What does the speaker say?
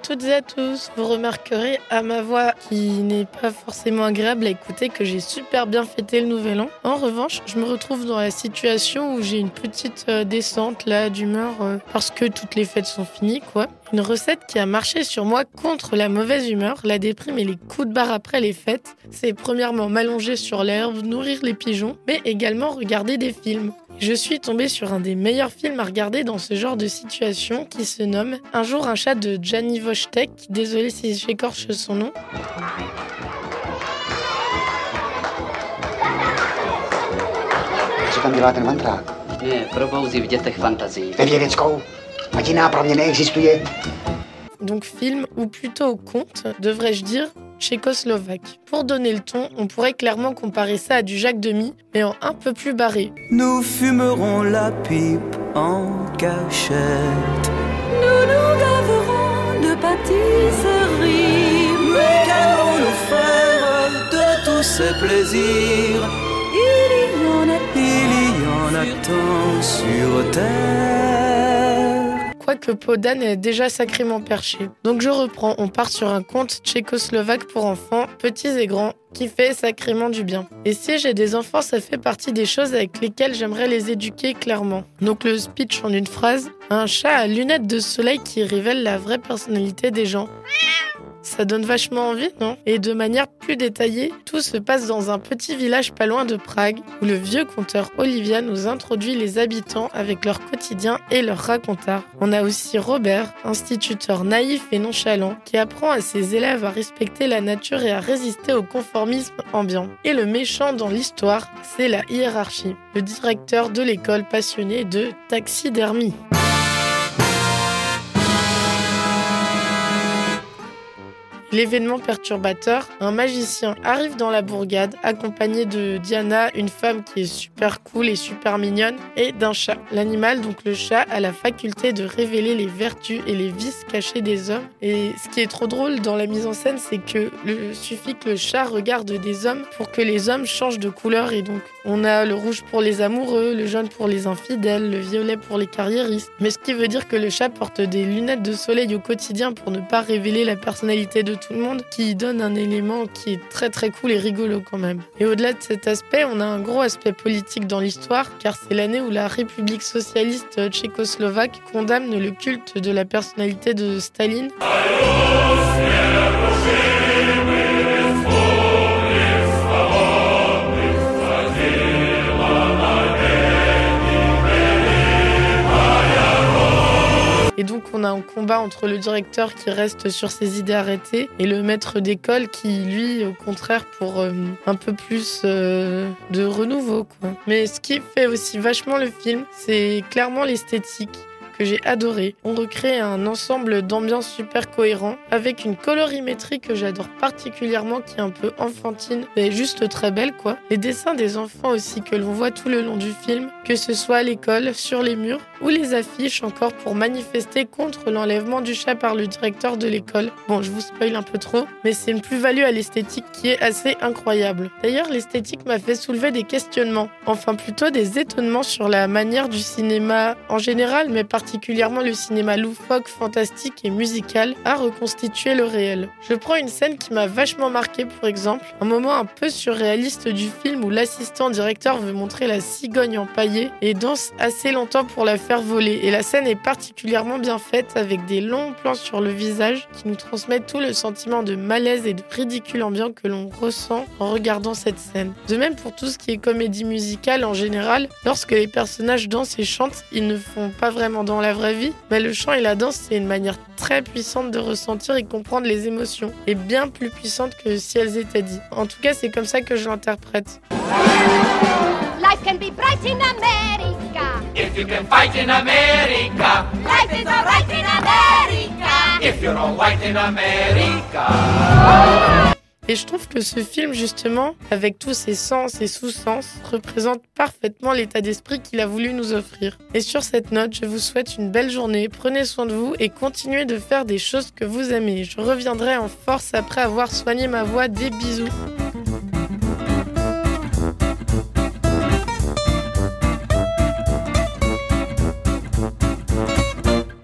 Toutes et à tous. Vous remarquerez à ma voix qui n'est pas forcément agréable à écouter que j'ai super bien fêté le nouvel an. En revanche, je me retrouve dans la situation où j'ai une petite euh, descente là d'humeur euh, parce que toutes les fêtes sont finies quoi. Une recette qui a marché sur moi contre la mauvaise humeur, la déprime et les coups de barre après les fêtes, c'est premièrement m'allonger sur l'herbe, nourrir les pigeons, mais également regarder des films. Je suis tombée sur un des meilleurs films à regarder dans ce genre de situation qui se nomme Un jour un chat de Gianni Voschtek, désolé si j'écorche son nom. Co tam dělá ten mantrák? Nie, probouzí v dětech fantazii. Ve vědeckou? Ať jiná pro mě neexistuje. Donc film, ou plutôt conte, devrais-je dire, tchécoslovaque. Pour donner le ton, on pourrait clairement comparer ça à du Jacques Demy, mais en un peu plus barré. Nous fumerons la pipe en cachette. Nous nous gaverons de pâtisserie. Mais qu'allons-nous faire de tous ces plaisirs? Il y en a, il y en a tant sur terre. Quoique Podan est déjà sacrément perché. Donc je reprends, on part sur un conte tchécoslovaque pour enfants, petits et grands, qui fait sacrément du bien. Et si j'ai des enfants, ça fait partie des choses avec lesquelles j'aimerais les éduquer clairement. Donc le speech en une phrase, un chat à lunettes de soleil qui révèle la vraie personnalité des gens. Ça donne vachement envie, non? Et de manière plus détaillée, tout se passe dans un petit village pas loin de Prague, où le vieux conteur Olivia nous introduit les habitants avec leur quotidien et leur racontard. On a aussi Robert, instituteur naïf et nonchalant, qui apprend à ses élèves à respecter la nature et à résister au conformisme ambiant. Et le méchant dans l'histoire, c'est la hiérarchie, le directeur de l'école passionné de taxidermie. L'événement perturbateur, un magicien arrive dans la bourgade accompagné de Diana, une femme qui est super cool et super mignonne, et d'un chat. L'animal, donc le chat, a la faculté de révéler les vertus et les vices cachés des hommes. Et ce qui est trop drôle dans la mise en scène, c'est que suffit que le chat regarde des hommes pour que les hommes changent de couleur. Et donc, on a le rouge pour les amoureux, le jaune pour les infidèles, le violet pour les carriéristes. Mais ce qui veut dire que le chat porte des lunettes de soleil au quotidien pour ne pas révéler la personnalité de tout le monde, qui donne un élément qui est très très cool et rigolo quand même. Et au-delà de cet aspect, on a un gros aspect politique dans l'histoire, car c'est l'année où la République socialiste tchécoslovaque condamne le culte de la personnalité de Staline. Et donc on a un combat entre le directeur qui reste sur ses idées arrêtées et le maître d'école qui, lui, au contraire, pour euh, un peu plus euh, de renouveau. Quoi. Mais ce qui fait aussi vachement le film, c'est clairement l'esthétique que j'ai adoré. On recrée un ensemble d'ambiance super cohérent avec une colorimétrie que j'adore particulièrement qui est un peu enfantine mais juste très belle quoi. Les dessins des enfants aussi que l'on voit tout le long du film, que ce soit à l'école, sur les murs ou les affiches encore pour manifester contre l'enlèvement du chat par le directeur de l'école. Bon, je vous spoil un peu trop, mais c'est une plus-value à l'esthétique qui est assez incroyable. D'ailleurs, l'esthétique m'a fait soulever des questionnements, enfin plutôt des étonnements sur la manière du cinéma en général, mais particulièrement le cinéma loufoque, fantastique et musical à reconstituer le réel. Je prends une scène qui m'a vachement marqué, pour exemple, un moment un peu surréaliste du film où l'assistant directeur veut montrer la cigogne empaillée et danse assez longtemps pour la faire voler. Et la scène est particulièrement bien faite avec des longs plans sur le visage qui nous transmettent tout le sentiment de malaise et de ridicule ambiant que l'on ressent en regardant cette scène. De même pour tout ce qui est comédie musicale en général, lorsque les personnages dansent et chantent, ils ne font pas vraiment dans la vraie vie, mais le chant et la danse, c'est une manière très puissante de ressentir et comprendre les émotions, et bien plus puissante que si elles étaient dites. En tout cas, c'est comme ça que je l'interprète. Life can be bright in America. If you can fight in America, Life is alright in America. if you're all white in America. Et je trouve que ce film, justement, avec tous ses sens et sous-sens, représente parfaitement l'état d'esprit qu'il a voulu nous offrir. Et sur cette note, je vous souhaite une belle journée, prenez soin de vous et continuez de faire des choses que vous aimez. Je reviendrai en force après avoir soigné ma voix. Des bisous.